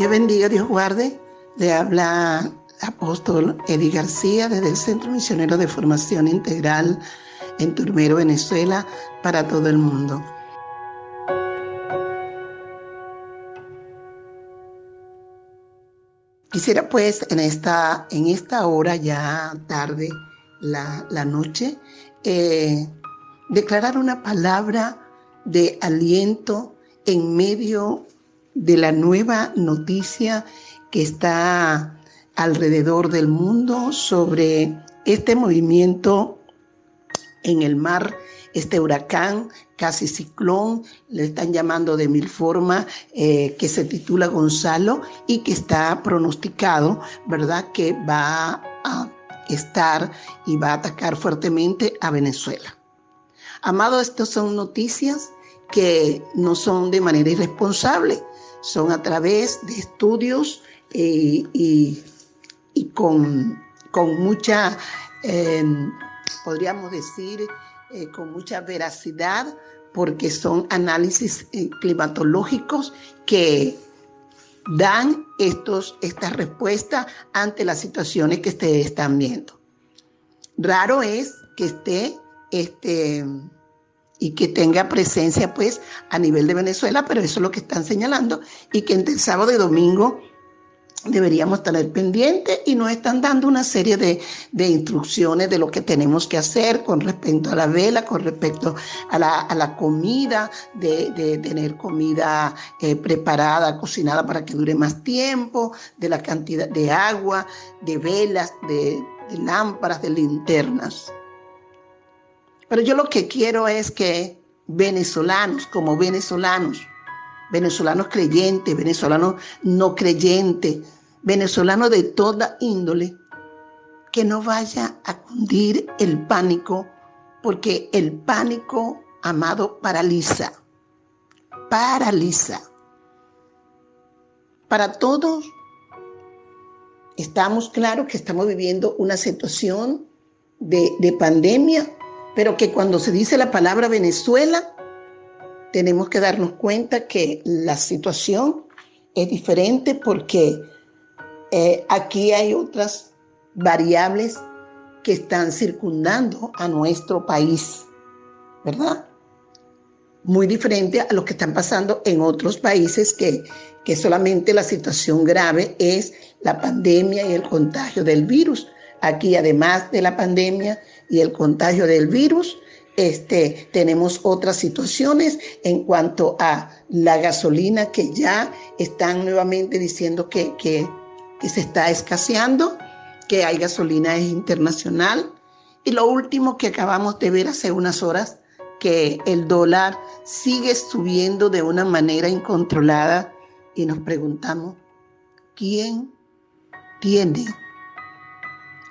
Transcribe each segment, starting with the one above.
Dios bendiga, Dios guarde. Le habla apóstol Eddie García desde el Centro Misionero de Formación Integral en Turmero, Venezuela, para todo el mundo. Quisiera pues en esta, en esta hora ya tarde, la, la noche, eh, declarar una palabra de aliento en medio de la nueva noticia que está alrededor del mundo sobre este movimiento en el mar, este huracán, casi ciclón, le están llamando de mil formas, eh, que se titula Gonzalo y que está pronosticado, ¿verdad?, que va a estar y va a atacar fuertemente a Venezuela. Amado, estas son noticias que no son de manera irresponsable, son a través de estudios eh, y, con, mucha, eh, podríamos decir, eh, con mucha veracidad, porque son análisis climatológicos que dan estos, esta respuesta ante las situaciones que ustedes están viendo. Raro es que esté este, y que tenga presencia pues a nivel de Venezuela, pero eso es lo que están señalando y que entre sábado y domingo deberíamos tener pendiente y nos están dando una serie de, instrucciones de lo que tenemos que hacer con respecto a la vela, con respecto a la, comida, de, tener comida eh, preparada, cocinada para que dure más tiempo, de la cantidad de agua, de velas, de lámparas, de linternas. Pero yo lo que quiero es que venezolanos, como venezolanos, venezolanos creyentes, venezolanos no creyentes, venezolanos de toda índole, que no vaya a cundir el pánico, porque el pánico, amado, paraliza, paraliza. Para todos, estamos claros que estamos viviendo una situación de, de pandemia pero que cuando se dice la palabra Venezuela, tenemos que darnos cuenta que la situación es diferente porque eh, aquí hay otras variables que están circundando a nuestro país, ¿verdad? Muy diferente a lo que están pasando en otros países que, que solamente la situación grave es la pandemia y el contagio del virus. Aquí, además de la pandemia y el contagio del virus, este, tenemos otras situaciones en cuanto a la gasolina que ya están nuevamente diciendo que, que, se está escaseando, que hay gasolina internacional. Y lo último que acabamos de ver hace unas horas, que el dólar sigue subiendo de una manera incontrolada y nos preguntamos, ¿quién tiene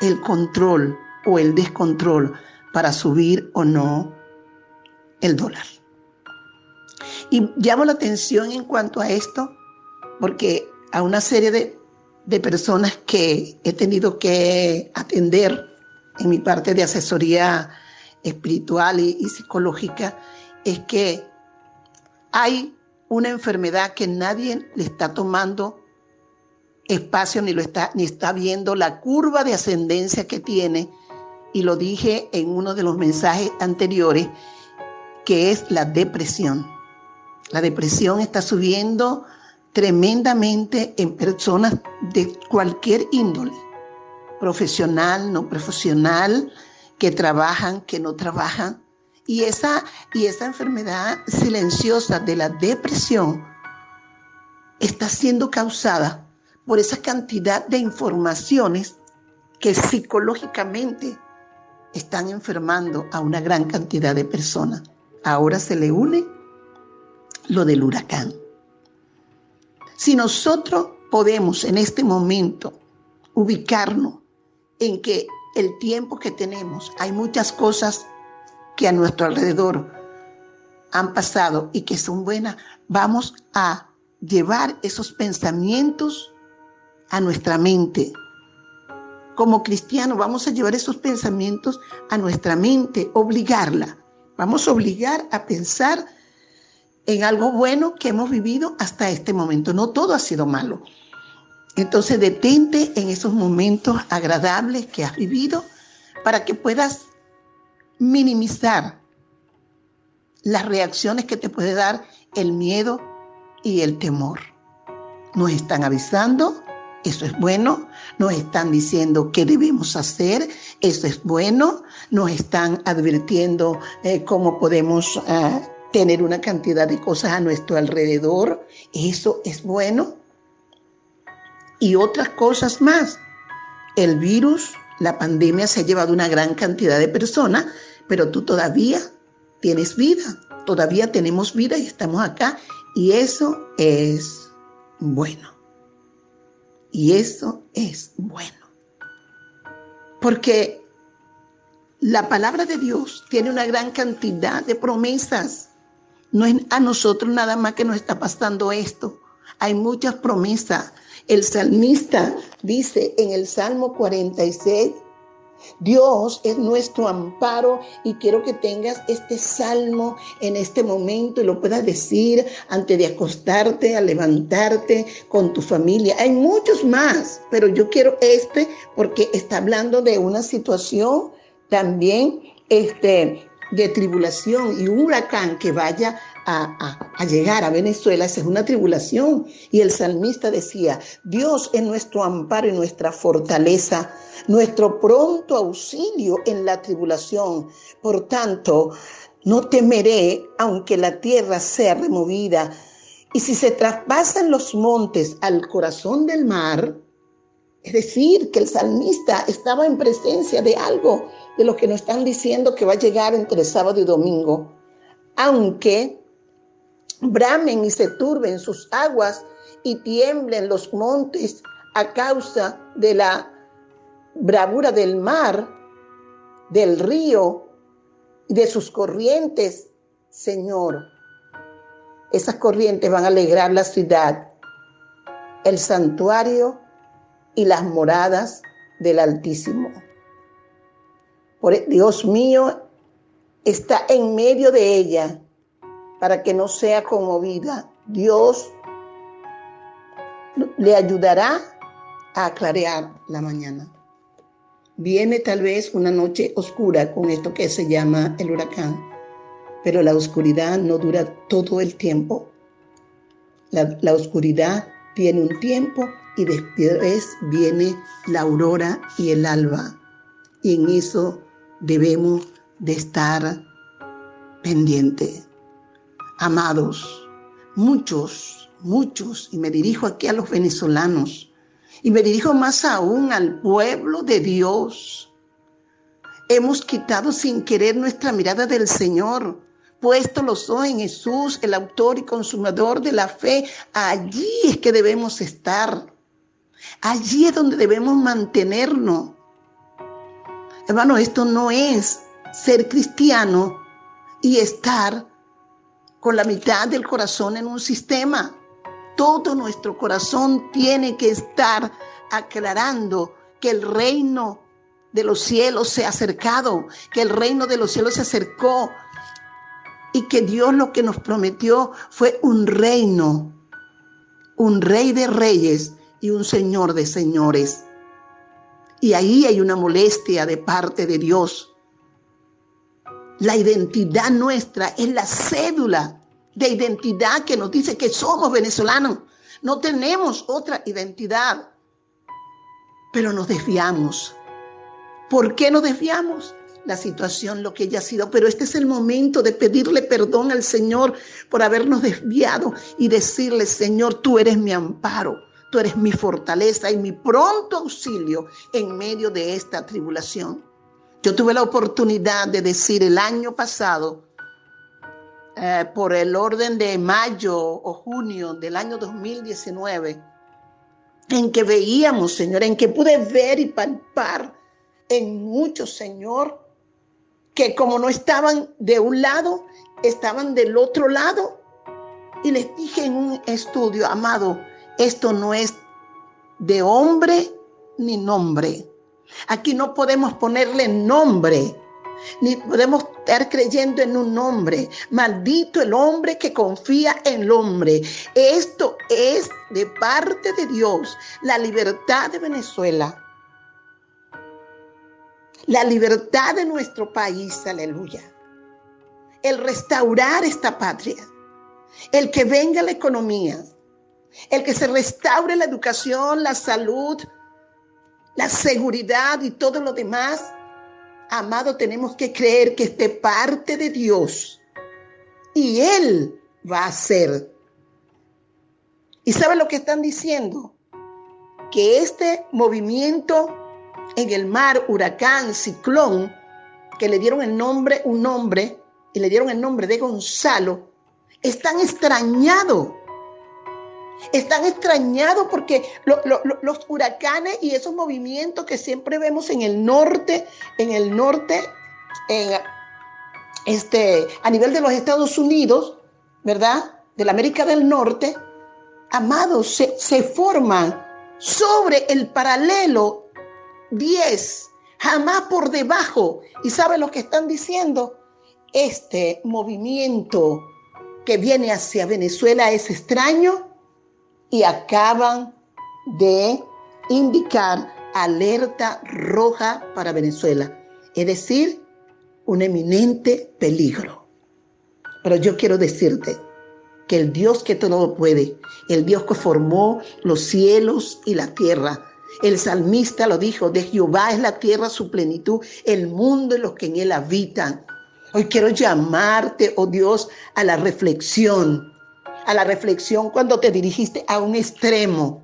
el control o el descontrol para subir o no el dólar. Y llamo la atención en cuanto a esto, porque a una serie de, personas que he tenido que atender en mi parte de asesoría espiritual y, y psicológica, es que hay una enfermedad que nadie le está tomando espacio ni lo está ni está viendo la curva de ascendencia que tiene y lo dije en uno de los mensajes anteriores que es la depresión. La depresión está subiendo tremendamente en personas de cualquier índole, profesional, no profesional, que trabajan, que no trabajan. Y esa, y esa enfermedad silenciosa de la depresión está siendo causada por esa cantidad de informaciones que psicológicamente están enfermando a una gran cantidad de personas. Ahora se le une lo del huracán. Si nosotros podemos en este momento ubicarnos en que el tiempo que tenemos, hay muchas cosas que a nuestro alrededor han pasado y que son buenas, vamos a llevar esos pensamientos a nuestra mente. Como cristianos vamos a llevar esos pensamientos a nuestra mente, obligarla. Vamos a obligar a pensar en algo bueno que hemos vivido hasta este momento. No todo ha sido malo. Entonces detente en esos momentos agradables que has vivido para que puedas minimizar las reacciones que te puede dar el miedo y el temor. Nos están avisando, eso es bueno, nos están diciendo qué debemos hacer, eso es bueno, nos están advirtiendo eh, cómo podemos eh, tener una cantidad de cosas a nuestro alrededor, eso es bueno. Y otras cosas más. El virus, la pandemia se ha llevado una gran cantidad de personas, pero tú todavía tienes vida, todavía tenemos vida y estamos acá y eso es bueno. Y eso es bueno. Porque la palabra de Dios tiene una gran cantidad de promesas. No es a nosotros nada más que nos está pasando esto. Hay muchas promesas. El salmista dice en el Salmo 46, Dios es nuestro amparo y quiero que tengas este salmo en este momento y lo puedas decir antes de acostarte, a levantarte con tu familia. Hay muchos más, pero yo quiero este porque está hablando de una situación también este, de tribulación y un huracán que vaya a, llegar a Venezuela, esa es una tribulación. Y el salmista decía, Dios es nuestro amparo y nuestra fortaleza, nuestro pronto auxilio en la tribulación. Por tanto, no temeré aunque la tierra sea removida. Y si se traspasan los montes al corazón del mar, es decir, que el salmista estaba en presencia de algo de lo que nos están diciendo que va a llegar entre sábado y domingo. Aunque bramen y se turben sus aguas y tiemblen los montes a causa de la bravura del mar, del río y de sus corrientes, Señor. Esas corrientes van a alegrar la ciudad, el santuario y las moradas del Altísimo. Por Dios mío está en medio de ella para que no sea conmovida. Dios le ayudará a aclarear la mañana. Viene tal vez una noche oscura con esto que se llama el huracán, pero la oscuridad no dura todo el tiempo. La, la oscuridad tiene un tiempo y después viene la aurora y el alba. Y en eso debemos de estar pendientes. Amados, muchos, muchos, y me dirijo aquí a los venezolanos, y me dirijo más aún al pueblo de Dios. Hemos quitado sin querer nuestra mirada del Señor, puesto los ojos en Jesús, el autor y consumador de la fe. Allí es que debemos estar. Allí es donde debemos mantenernos. Hermano, esto no es ser cristiano y estar con la mitad del corazón en un sistema. Todo nuestro corazón tiene que estar aclarando que el reino de los cielos se ha acercado, que el reino de los cielos se acercó y que Dios lo que nos prometió fue un reino, un rey de reyes y un señor de señores. Y ahí hay una molestia de parte de Dios la identidad nuestra es la cédula de identidad que nos dice que somos venezolanos. No tenemos otra identidad, pero nos desviamos. ¿Por qué nos desviamos? La situación, lo que ella ha sido, pero este es el momento de pedirle perdón al Señor por habernos desviado y decirle, Señor, tú eres mi amparo, tú eres mi fortaleza y mi pronto auxilio en medio de esta tribulación. Yo tuve la oportunidad de decir el año pasado eh, por el orden de mayo o junio del año 2019, en que veíamos, Señor, en que pude ver y palpar en muchos, Señor, que como no estaban de un lado, estaban del otro lado. Y les dije en un estudio, amado, esto no es de hombre ni nombre. Aquí no podemos ponerle nombre ni podemos estar creyendo en un hombre. Maldito el hombre que confía en el hombre. Esto es de parte de Dios, la libertad de Venezuela. La libertad de nuestro país, aleluya. El restaurar esta patria. El que venga la economía. El que se restaure la educación, la salud, la seguridad y todo lo demás amado, tenemos que creer que este parte de Dios y Él va a hacer. ¿Y sabe lo que están diciendo? Que este movimiento en el mar, huracán, ciclón, que le dieron el nombre, un nombre, y le dieron el nombre de Gonzalo, están extrañados están extrañados porque los huracanes y esos movimientos que siempre vemos en el norte, en el norte, este, a nivel de los Estados Unidos, ¿verdad? De la América del Norte, amados, se, se forman sobre el paralelo 10, jamás por debajo. ¿Y saben lo que están diciendo? Este movimiento que viene hacia Venezuela es extraño y acaban de indicar alerta roja para Venezuela, es decir, un eminente peligro. Pero yo quiero decirte que el Dios que todo lo puede, el Dios que formó los cielos y la tierra, el salmista lo dijo, de Jehová es la tierra su plenitud, el mundo y los que en él habitan. Hoy quiero llamarte, oh Dios, a la reflexión, a la reflexión cuando te dirigiste a un extremo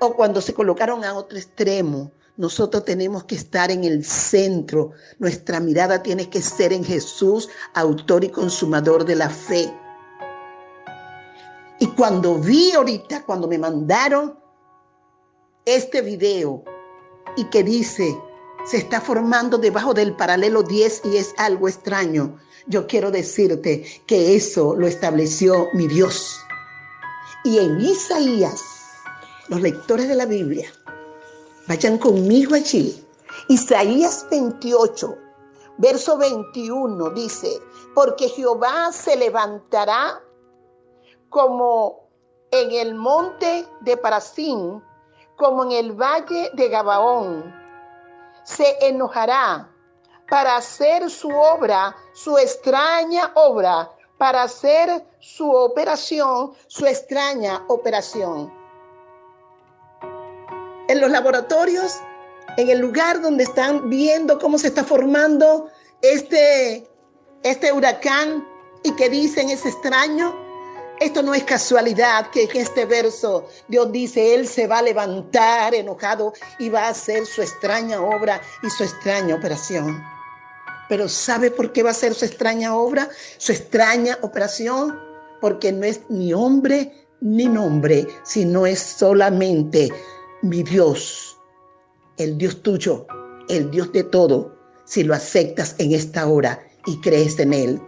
o cuando se colocaron a otro extremo. Nosotros tenemos que estar en el centro. Nuestra mirada tiene que ser en Jesús, autor y consumador de la fe. Y cuando vi ahorita, cuando me mandaron este video y que dice, se está formando debajo del paralelo 10 y es algo extraño, yo quiero decirte que eso lo estableció mi Dios. Y en Isaías, los lectores de la Biblia, vayan conmigo allí. Isaías 28, verso 21 dice, porque Jehová se levantará como en el monte de Parasín, como en el valle de Gabaón. Se enojará para hacer su obra, su extraña obra, para hacer su operación, su extraña operación. En los laboratorios, en el lugar donde están viendo cómo se está formando este, este huracán y que dicen es extraño, esto no es casualidad que en este verso Dios dice, Él se va a levantar enojado y va a hacer su extraña obra y su extraña operación. Pero ¿sabe por qué va a ser su extraña obra, su extraña operación? Porque no es ni hombre ni nombre, sino es solamente mi Dios, el Dios tuyo, el Dios de todo, si lo aceptas en esta hora y crees en Él.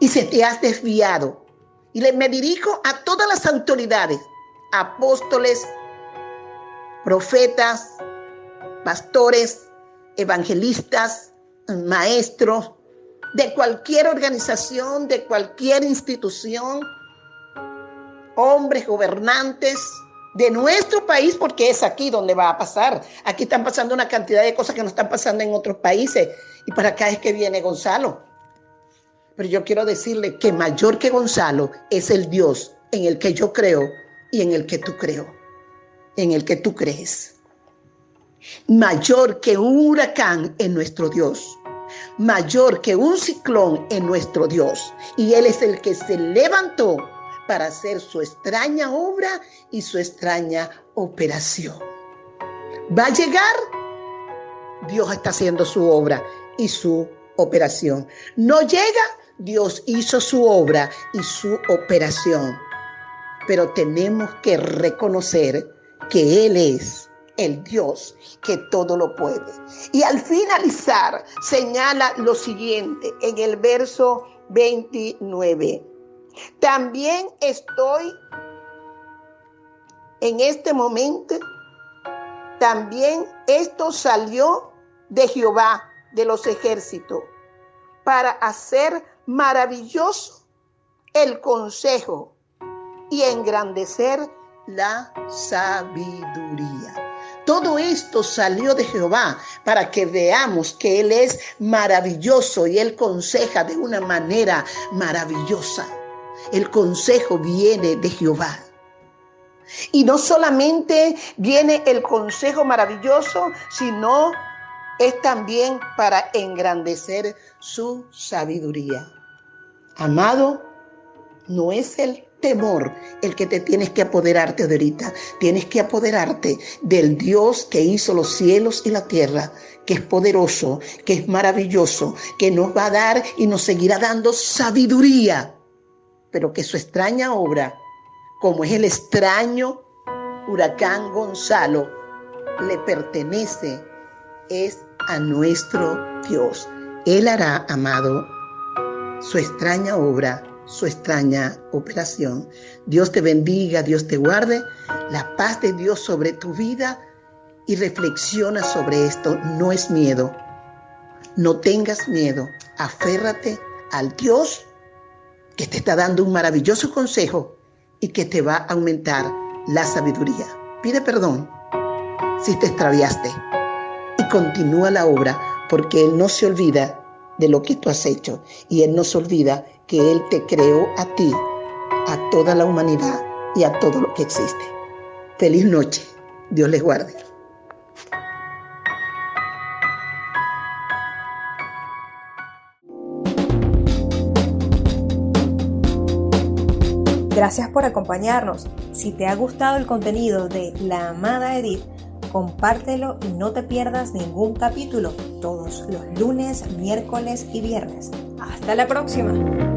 Y si te has desviado, y me dirijo a todas las autoridades, apóstoles, profetas, pastores, evangelistas, maestros, de cualquier organización, de cualquier institución, hombres gobernantes de nuestro país, porque es aquí donde va a pasar. Aquí están pasando una cantidad de cosas que no están pasando en otros países. Y para acá es que viene Gonzalo. Pero yo quiero decirle que mayor que Gonzalo es el Dios en el que yo creo y en el que tú creo, en el que tú crees mayor que un huracán en nuestro Dios, mayor que un ciclón en nuestro Dios. Y Él es el que se levantó para hacer su extraña obra y su extraña operación. ¿Va a llegar? Dios está haciendo su obra y su operación. ¿No llega? Dios hizo su obra y su operación. Pero tenemos que reconocer que Él es el Dios que todo lo puede. Y al finalizar señala lo siguiente en el verso 29. También estoy en este momento, también esto salió de Jehová de los ejércitos para hacer maravilloso el consejo y engrandecer la sabiduría. Todo esto salió de Jehová para que veamos que Él es maravilloso y Él conseja de una manera maravillosa. El consejo viene de Jehová. Y no solamente viene el consejo maravilloso, sino es también para engrandecer su sabiduría. Amado, no es el temor el que te tienes que apoderarte de ahorita. Tienes que apoderarte del Dios que hizo los cielos y la tierra, que es poderoso, que es maravilloso, que nos va a dar y nos seguirá dando sabiduría, pero que su extraña obra, como es el extraño huracán Gonzalo, le pertenece, es a nuestro Dios. Él hará, amado, su extraña obra su extraña operación. Dios te bendiga, Dios te guarde, la paz de Dios sobre tu vida y reflexiona sobre esto. No es miedo, no tengas miedo, aférrate al Dios que te está dando un maravilloso consejo y que te va a aumentar la sabiduría. Pide perdón si te extraviaste y continúa la obra porque Él no se olvida de lo que tú has hecho y Él no se olvida que Él te creó a ti, a toda la humanidad y a todo lo que existe. Feliz noche. Dios les guarde. Gracias por acompañarnos. Si te ha gustado el contenido de La Amada Edith, compártelo y no te pierdas ningún capítulo todos los lunes, miércoles y viernes. Hasta la próxima.